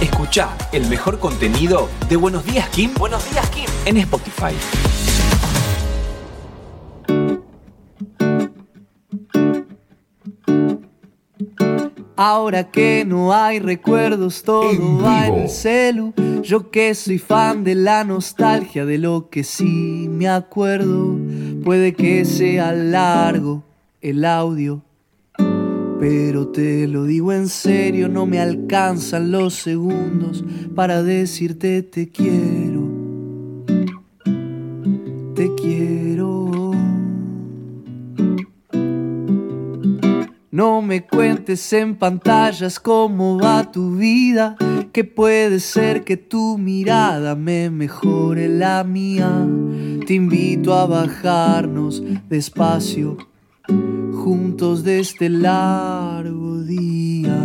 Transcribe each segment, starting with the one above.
Escucha el mejor contenido de Buenos Días Kim. Buenos Días Kim en Spotify. Ahora que no hay recuerdos, todo va en el celu. Yo que soy fan de la nostalgia, de lo que sí me acuerdo. Puede que sea largo el audio, pero te lo digo en serio, no me alcanzan los segundos para decirte te quiero. Te quiero. No me cuentes en pantallas cómo va tu vida, que puede ser que tu mirada me mejore la mía. Te invito a bajarnos despacio, juntos de este largo día.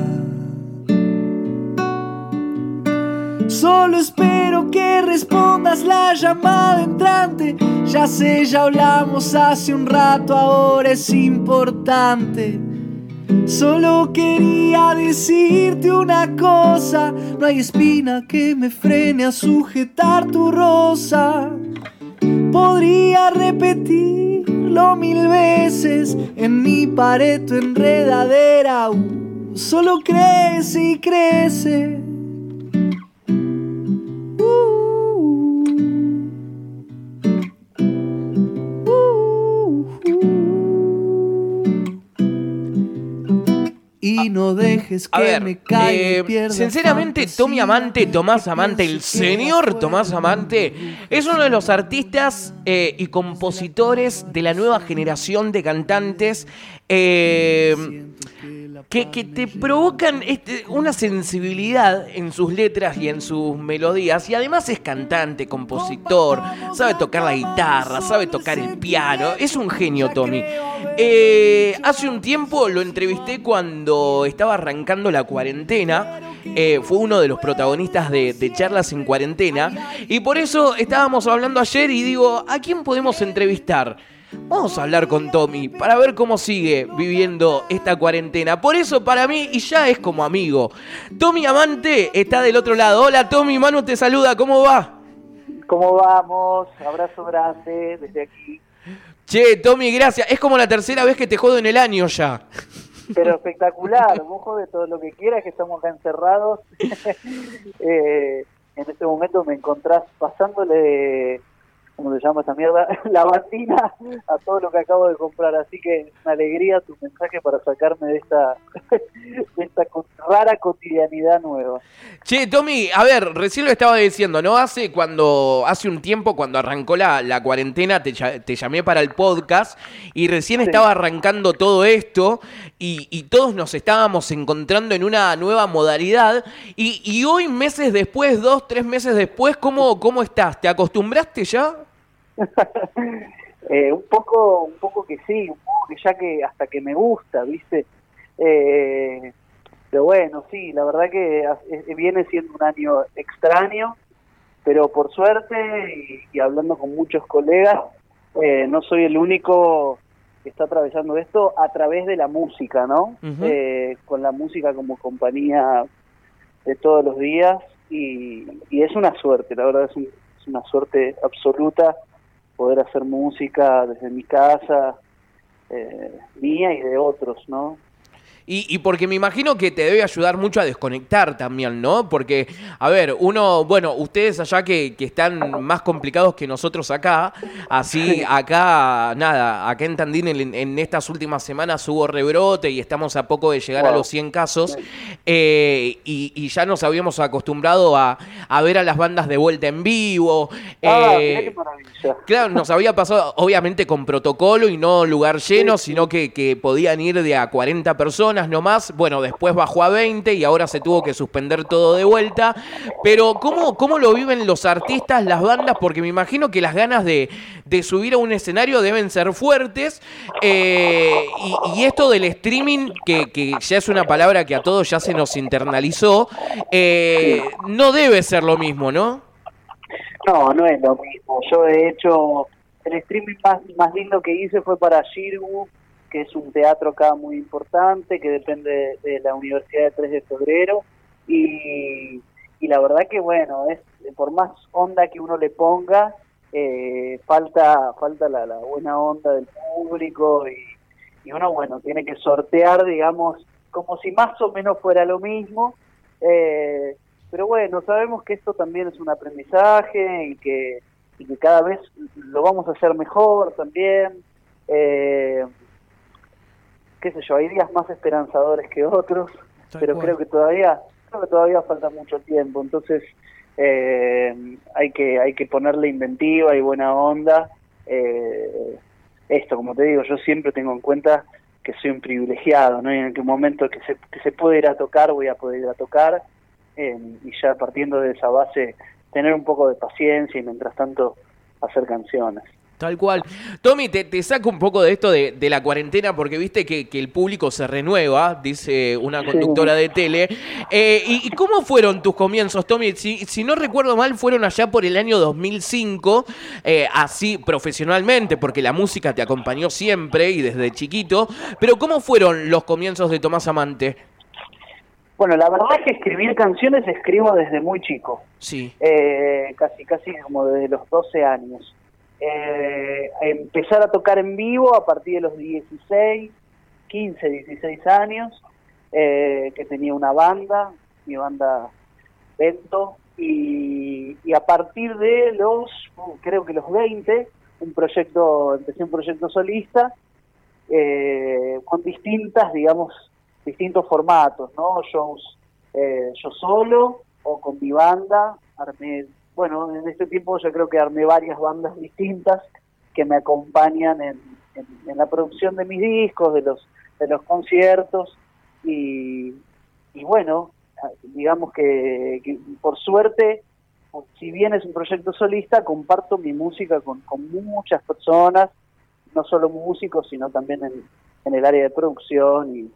Solo espero que respondas la llamada entrante. Ya sé, ya hablamos hace un rato, ahora es importante. Solo quería decirte una cosa, no hay espina que me frene a sujetar tu rosa. Podría mil veces en mi pared tu enredadera, uh, solo crece y crece. Y no dejes que me caiga. Eh, sinceramente, Tommy Amante, Tomás Amante, el señor Tomás Amante, es uno de los artistas eh, y compositores de la nueva generación de cantantes. Eh, que, te provocan este, una sensibilidad en sus letras y en sus melodías. Y además es cantante, compositor, sabe tocar la guitarra, sabe tocar el piano. Es un genio, Tommy. Eh, hace un tiempo lo entrevisté cuando estaba arrancando la cuarentena. Eh, fue uno de los protagonistas de, de, Charlas en Cuarentena. Y por eso estábamos hablando ayer y digo, ¿a quién podemos entrevistar? Vamos a hablar con Tommy para ver cómo sigue viviendo esta cuarentena. Por eso para mí, y ya es como amigo, Tommy Amante está del otro lado. Hola Tommy, Manu te saluda, ¿cómo va? ¿Cómo vamos? Abrazo grande desde aquí. Che, Tommy, gracias. Es como la tercera vez que te jodo en el año ya. Pero espectacular, vos de todo lo que quieras, que estamos acá encerrados. Eh, en este momento me encontrás pasándole ¿cómo se llama esa mierda? La batina a todo lo que acabo de comprar. Así que una alegría tu mensaje para sacarme de esta, de esta rara cotidianidad nueva. Che, Tommy, a ver, recién lo estaba diciendo, ¿no? Hace cuando hace un tiempo, cuando arrancó la, la cuarentena, te, te, llamé para el podcast y recién estaba arrancando todo esto y, y, todos nos estábamos encontrando en una nueva modalidad. Y, y hoy, meses después, dos, tres meses después, ¿cómo, ¿cómo estás? ¿Te acostumbraste ya? eh, un poco, un poco que sí, un poco que ya que hasta que me gusta, ¿viste? Eh, pero bueno, sí, la verdad que viene siendo un año extraño, pero por suerte y, hablando con muchos colegas, eh, no soy el único que está atravesando esto a través de la música, ¿no? eh, con la música como compañía de todos los días y, y es una suerte, la verdad es, es una suerte absoluta poder hacer música desde mi casa, eh, mía y de otros, ¿no? Y, porque me imagino que te debe ayudar mucho a desconectar también, ¿no? Porque, a ver, uno, bueno, ustedes allá que, están más complicados que nosotros acá, así acá, nada, acá en Tandín en, estas últimas semanas hubo rebrote y estamos a poco de llegar a los 100 casos eh, y, ya nos habíamos acostumbrado a, ver a las bandas de vuelta en vivo. Ah, eh, qué claro, nos había pasado, obviamente con protocolo y no lugar lleno, sino que, que podían ir de a 40 personas nomás. Bueno, después bajó a 20 y ahora se tuvo que suspender todo de vuelta. Pero ¿cómo, cómo lo viven los artistas, las bandas? Porque me imagino que las ganas de, subir a un escenario deben ser fuertes. Eh, y, esto del streaming, que, ya es una palabra que a todos ya se nos internalizó, eh, no debe ser lo mismo, ¿no? No, no es lo mismo. Yo de hecho, el streaming más, más lindo que hice fue para Shirgu, que es un teatro acá muy importante, que depende de la Universidad de 3 de Febrero, y, y la verdad que bueno, es por más onda que uno le ponga, eh, falta falta la, buena onda del público y, y, uno bueno tiene que sortear digamos como si más o menos fuera lo mismo. Eh, pero bueno sabemos que esto también es un aprendizaje y que, y que cada vez lo vamos a hacer mejor también. Eh, qué sé yo hay días más esperanzadores que otros pero creo que todavía creo que todavía falta mucho tiempo entonces eh, hay que hay que ponerle inventiva y buena onda. Eh, esto, como te digo, yo siempre tengo en cuenta que soy un privilegiado, ¿no? Y en el momento que se, que se puede ir a tocar, voy a poder ir a tocar. Eh, y ya partiendo de esa base, tener un poco de paciencia y mientras tanto hacer canciones. Tal cual. Tommy, te, saco un poco de esto de, la cuarentena porque viste que, el público se renueva, dice una conductora de tele. Eh, y, cómo fueron tus comienzos, Tommy? Si, no recuerdo mal, fueron allá por el año 2005, eh, así profesionalmente, porque la música te acompañó siempre y desde chiquito. Pero ¿cómo fueron los comienzos de Tomás Amante? Bueno, la verdad es que escribir canciones escribo desde muy chico. Sí. Eh, casi, casi como desde los 12 años eh, empezar a tocar en vivo a partir de los 16, 15, 16 años, eh, que tenía una banda, mi banda Vento, y, a partir de los, creo que los 20, un proyecto, empecé un proyecto solista, eh, con distintas, digamos, distintos formatos, ¿no? Shows eh, yo solo o con mi banda, armé bueno, en este tiempo yo creo que armé varias bandas distintas que me acompañan en, la producción de mis discos, de los, de los conciertos y, bueno, digamos que, por suerte, si bien es un proyecto solista, comparto mi música con, muchas personas, no solo músicos, sino también en, el área de producción y,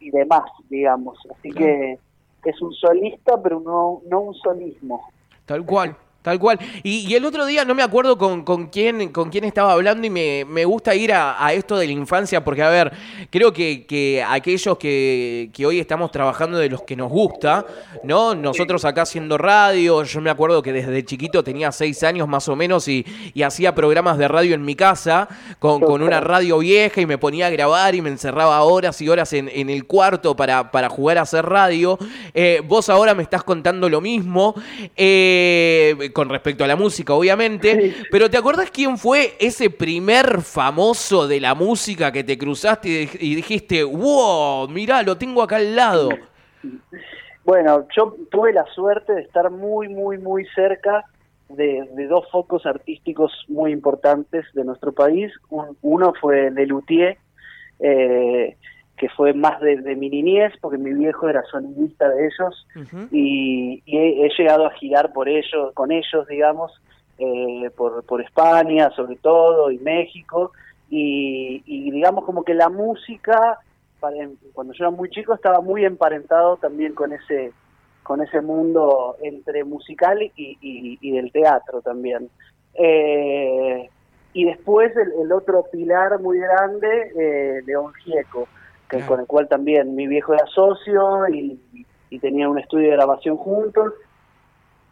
y demás, digamos. Así que es un solista, pero no, no un solismo. Tal cual. Tal cual. Y, el otro día no me acuerdo con, con, quién, con quién estaba hablando y me, me gusta ir a, esto de la infancia porque, a ver, creo que, que aquellos que, que, hoy estamos trabajando de los que nos gusta, ¿no? Nosotros acá haciendo radio, yo me acuerdo que desde chiquito tenía seis años más o menos y, y hacía programas de radio en mi casa con, con, una radio vieja y me ponía a grabar y me encerraba horas y horas en, en el cuarto para, para jugar a hacer radio. Eh, vos ahora me estás contando lo mismo. Eh, con respecto a la música, obviamente. Pero ¿te acordás quién fue ese primer famoso de la música que te cruzaste y dijiste, wow, mirá, lo tengo acá al lado? Bueno, yo tuve la suerte de estar muy, muy, muy cerca de, dos focos artísticos muy importantes de nuestro país. uno fue Lelutier, eh, que fue más de, mi niñez, porque mi viejo era sonidista de ellos, y, he, llegado a girar por ellos, con ellos, digamos, eh, por, por España sobre todo, y México, y, digamos como que la música, cuando yo era muy chico, estaba muy emparentado también con ese con ese mundo entre musical y, del teatro también. Eh, y después el, otro pilar muy grande, eh, León Gieco, con el cual también mi viejo era socio y, tenía un estudio de grabación juntos.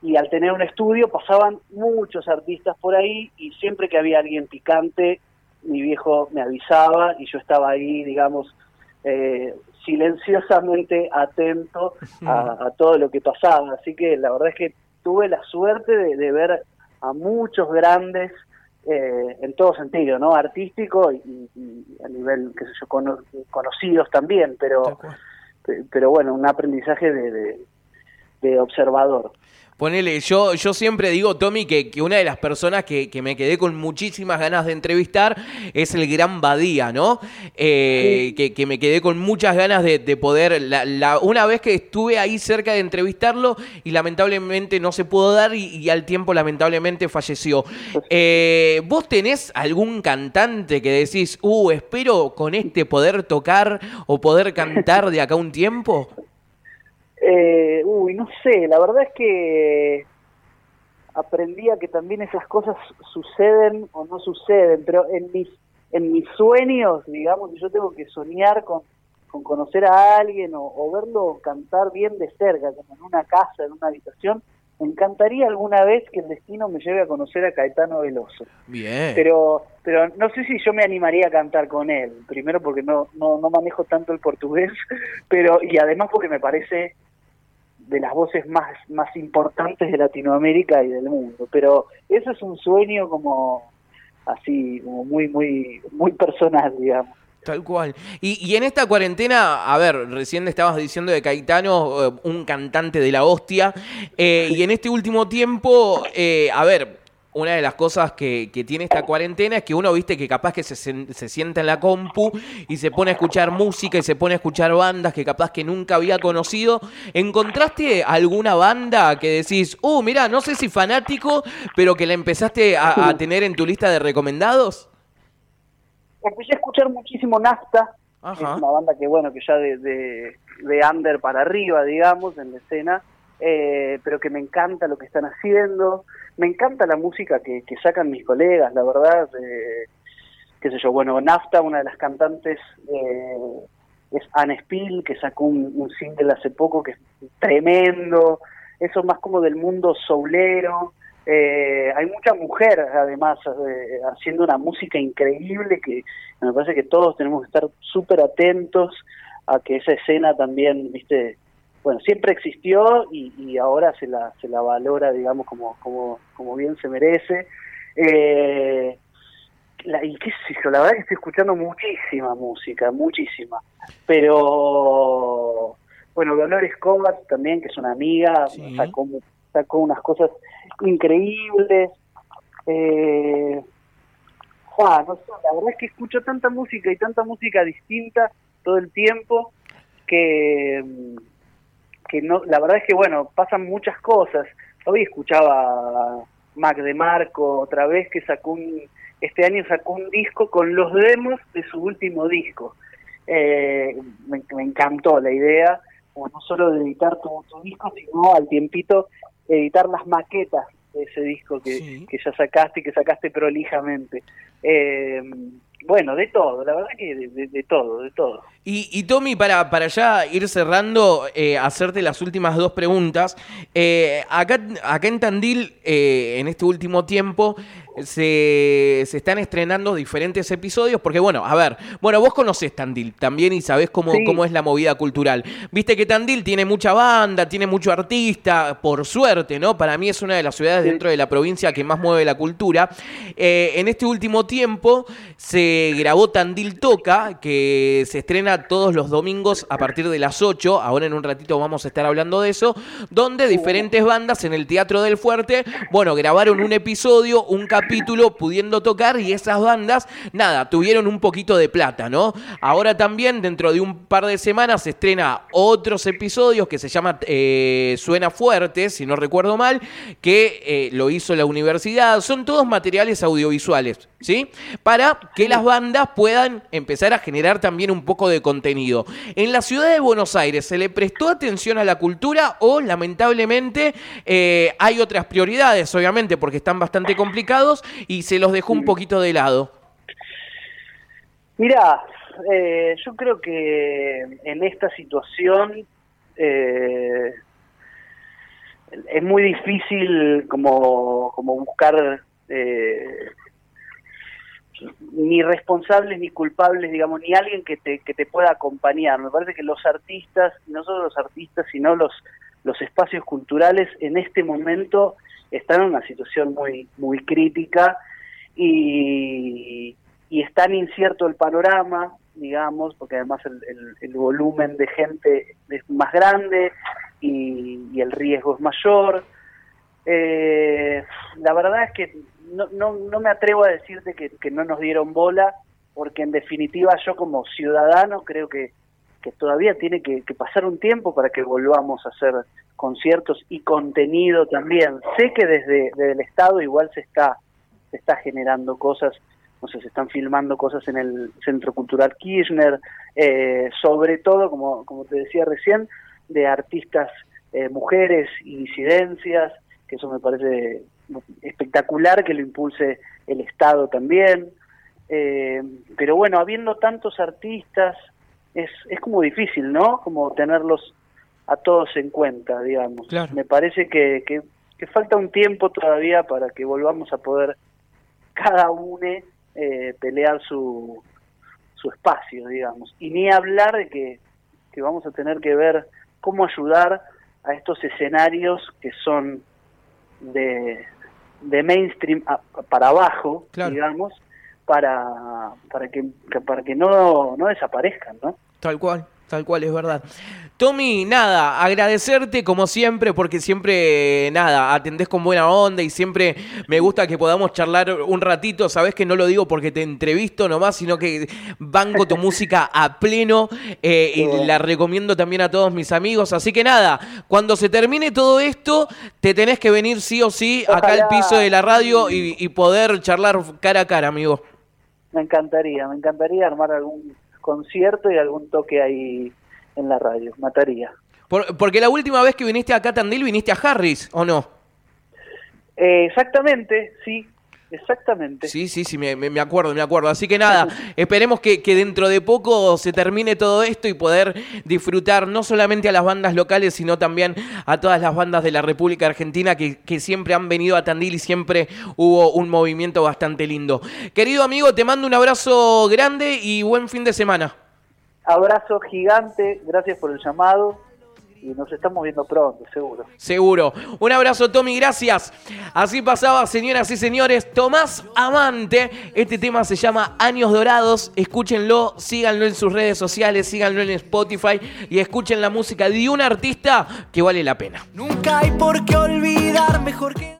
Y al tener un estudio pasaban muchos artistas por ahí y siempre que había alguien picante, mi viejo me avisaba y yo estaba ahí, digamos, eh, silenciosamente atento a, todo lo que pasaba. Así que la verdad es que tuve la suerte de ver a muchos grandes eh, en todo sentido, ¿no? Artístico y, a nivel, qué sé yo, conocidos también, pero, pero bueno, un aprendizaje de, de observador. Ponele, yo, yo siempre digo, Tommy, que, que una de las personas que, me quedé con muchísimas ganas de entrevistar es el gran Badía, ¿no? Eh, que, me quedé con muchas ganas de, poder. La, una vez que estuve ahí cerca de entrevistarlo y lamentablemente no se pudo dar y, al tiempo lamentablemente falleció. Eh, ¿Vos tenés algún cantante que decís, uh, espero con este poder tocar o poder cantar de acá un tiempo? Eh, uy, no sé, la verdad es que aprendí a que también esas cosas suceden o no suceden, pero en mis, en mis sueños, digamos, yo tengo que soñar con, con conocer a alguien o, verlo cantar bien de cerca, como en una casa, en una habitación, me encantaría alguna vez que el destino me lleve a conocer a Caetano Veloso. Bien. Pero, pero no sé si yo me animaría a cantar con él. Primero porque no, no, no manejo tanto el portugués, pero y además porque me parece de las voces más, más importantes de Latinoamérica y del mundo. Pero eso es un sueño como así, como muy, muy, muy personal, digamos. Tal cual. Y, en esta cuarentena, a ver, recién estabas diciendo de Caetano, eh, un cantante de la hostia, eh, y en este último tiempo, eh, a ver, una de las cosas que, tiene esta cuarentena es que uno, viste, que capaz que se, se, sienta en la compu y se pone a escuchar música y se pone a escuchar bandas que capaz que nunca había conocido. ¿Encontraste alguna banda que decís, uh, mira, no sé si fanático, pero que la empezaste a, a tener en tu lista de recomendados? empecé a escuchar muchísimo Nafta, es una banda que bueno, que ya de, de, under para arriba, digamos, en la escena, eh, pero que me encanta lo que están haciendo, me encanta la música que, sacan mis colegas, la verdad, eh, qué sé yo, bueno, Nafta, una de las cantantes eh, es Anne Spill, que sacó un, un single hace poco que es tremendo, eso más como del mundo soulero, eh, hay mucha mujer, además, eh, haciendo una música increíble que me parece que todos tenemos que estar súper atentos a que esa escena también, viste, bueno, siempre existió y, ahora se la, se la valora, digamos, como, como, como bien se merece. Eh, la, y qué sé yo, la verdad que estoy escuchando muchísima música, muchísima. Pero, bueno, Dolores Escobar también, que es una amiga, sacó, sacó unas cosas increíbles. Eh, no sé, la verdad es que escucho tanta música y tanta música distinta todo el tiempo que, que no, la verdad es que bueno, pasan muchas cosas. Hoy escuchaba Mac de Marco otra vez que sacó un, este año sacó un disco con los demos de su último disco. Eh, me, encantó la idea, no solo de editar tu, tu disco, sino al tiempito editar las maquetas de ese disco que, que ya sacaste y que sacaste prolijamente. Eh, bueno, de todo, la verdad que de, todo, de todo. Y, y, Tommy, para, para ya ir cerrando, eh, hacerte las últimas dos preguntas. Eh, acá, acá en Tandil, en este último tiempo, se, están estrenando diferentes episodios, porque bueno, a ver, bueno, vos conocés Tandil también y sabés cómo, cómo es la movida cultural. Viste que Tandil tiene mucha banda, tiene mucho artista, por suerte, ¿no? Para mí es una de las ciudades dentro de la provincia que más mueve la cultura. Eh, en este último tiempo se grabó Tandil Toca, que se estrena todos los domingos a partir de las 8, ahora en un ratito vamos a estar hablando de eso, donde diferentes bandas en el Teatro del Fuerte, bueno, grabaron un episodio, un capítulo pudiendo tocar y esas bandas, nada, tuvieron un poquito de plata, ¿no? Ahora también, dentro de un par de semanas, se estrena otros episodios que se llama eh, Suena Fuerte, si no recuerdo mal, que eh, lo hizo la universidad. Son todos materiales audiovisuales, ¿sí? Para que las bandas puedan empezar a generar también un poco de contenido. En la ciudad de Buenos Aires, ¿se le prestó atención a la cultura o lamentablemente eh, hay otras prioridades, obviamente, porque están bastante complicados? y se los dejó un poquito de lado? Mira, eh, yo creo que en esta situación eh, es muy difícil como, como buscar eh, ni responsables ni culpables, digamos, ni alguien que te, que te pueda acompañar. Me parece que los artistas, no solo los artistas, sino los, los espacios culturales en este momento están en una situación muy, muy crítica y, y es tan incierto el panorama, digamos, porque además el, el, volumen de gente es más grande y, el riesgo es mayor. Eh, la verdad es que no, no, no me atrevo a decirte que, no nos dieron bola, porque en definitiva yo como ciudadano creo que, que todavía tiene que, pasar un tiempo para que volvamos a hacer conciertos y contenido también. Sé que desde, el Estado igual se está, se está generando cosas, no sé, se están filmando cosas en el Centro Cultural Kirchner, eh, sobre todo, como, como te decía recién, de artistas eh, mujeres y disidencias, que eso me parece espectacular que lo impulse el Estado también. Eh, pero bueno, habiendo tantos artistas es, es como difícil, ¿no? Como tenerlos a todos en cuenta, digamos. Me parece que, que, falta un tiempo todavía para que volvamos a poder cada uno eh, pelear su, su espacio, digamos. Y ni hablar de que, que vamos a tener que ver cómo ayudar a estos escenarios que son de, de mainstream para abajo, digamos, para, para que, para que no, no desaparezcan, ¿no? Tal cual. Tal cual, es verdad. Tommy, nada, agradecerte como siempre, porque siempre, nada, atendés con buena onda y siempre me gusta que podamos charlar un ratito. Sabes que no lo digo porque te entrevisto nomás, sino que banco tu música a pleno eh, y la recomiendo también a todos mis amigos. Así que nada, cuando se termine todo esto, te tenés que venir sí o sí acá al piso de la radio y, y poder charlar cara a cara, amigo. Me encantaría, me encantaría armar algún concierto y algún toque ahí en la radio, mataría. porque la última vez que viniste a Tandil viniste a Harris, ¿o no? Eh, exactamente, sí, Exactamente. Sí, sí, sí, me, me, acuerdo, me acuerdo. Así que nada, esperemos que, que, dentro de poco se termine todo esto y poder disfrutar no solamente a las bandas locales, sino también a todas las bandas de la República Argentina que, que siempre han venido a Tandil y siempre hubo un movimiento bastante lindo. Querido amigo, te mando un abrazo grande y buen fin de semana. Abrazo gigante, gracias por el llamado y nos estamos viendo pronto, seguro. Seguro. Un abrazo, Tommy, gracias. Así pasaba, señoras y señores, Tomás Amante. Este tema se llama Años Dorados. Escúchenlo, síganlo en sus redes sociales, síganlo en Spotify y escuchen la música de un artista que vale la pena. Nunca hay por qué olvidar, mejor que...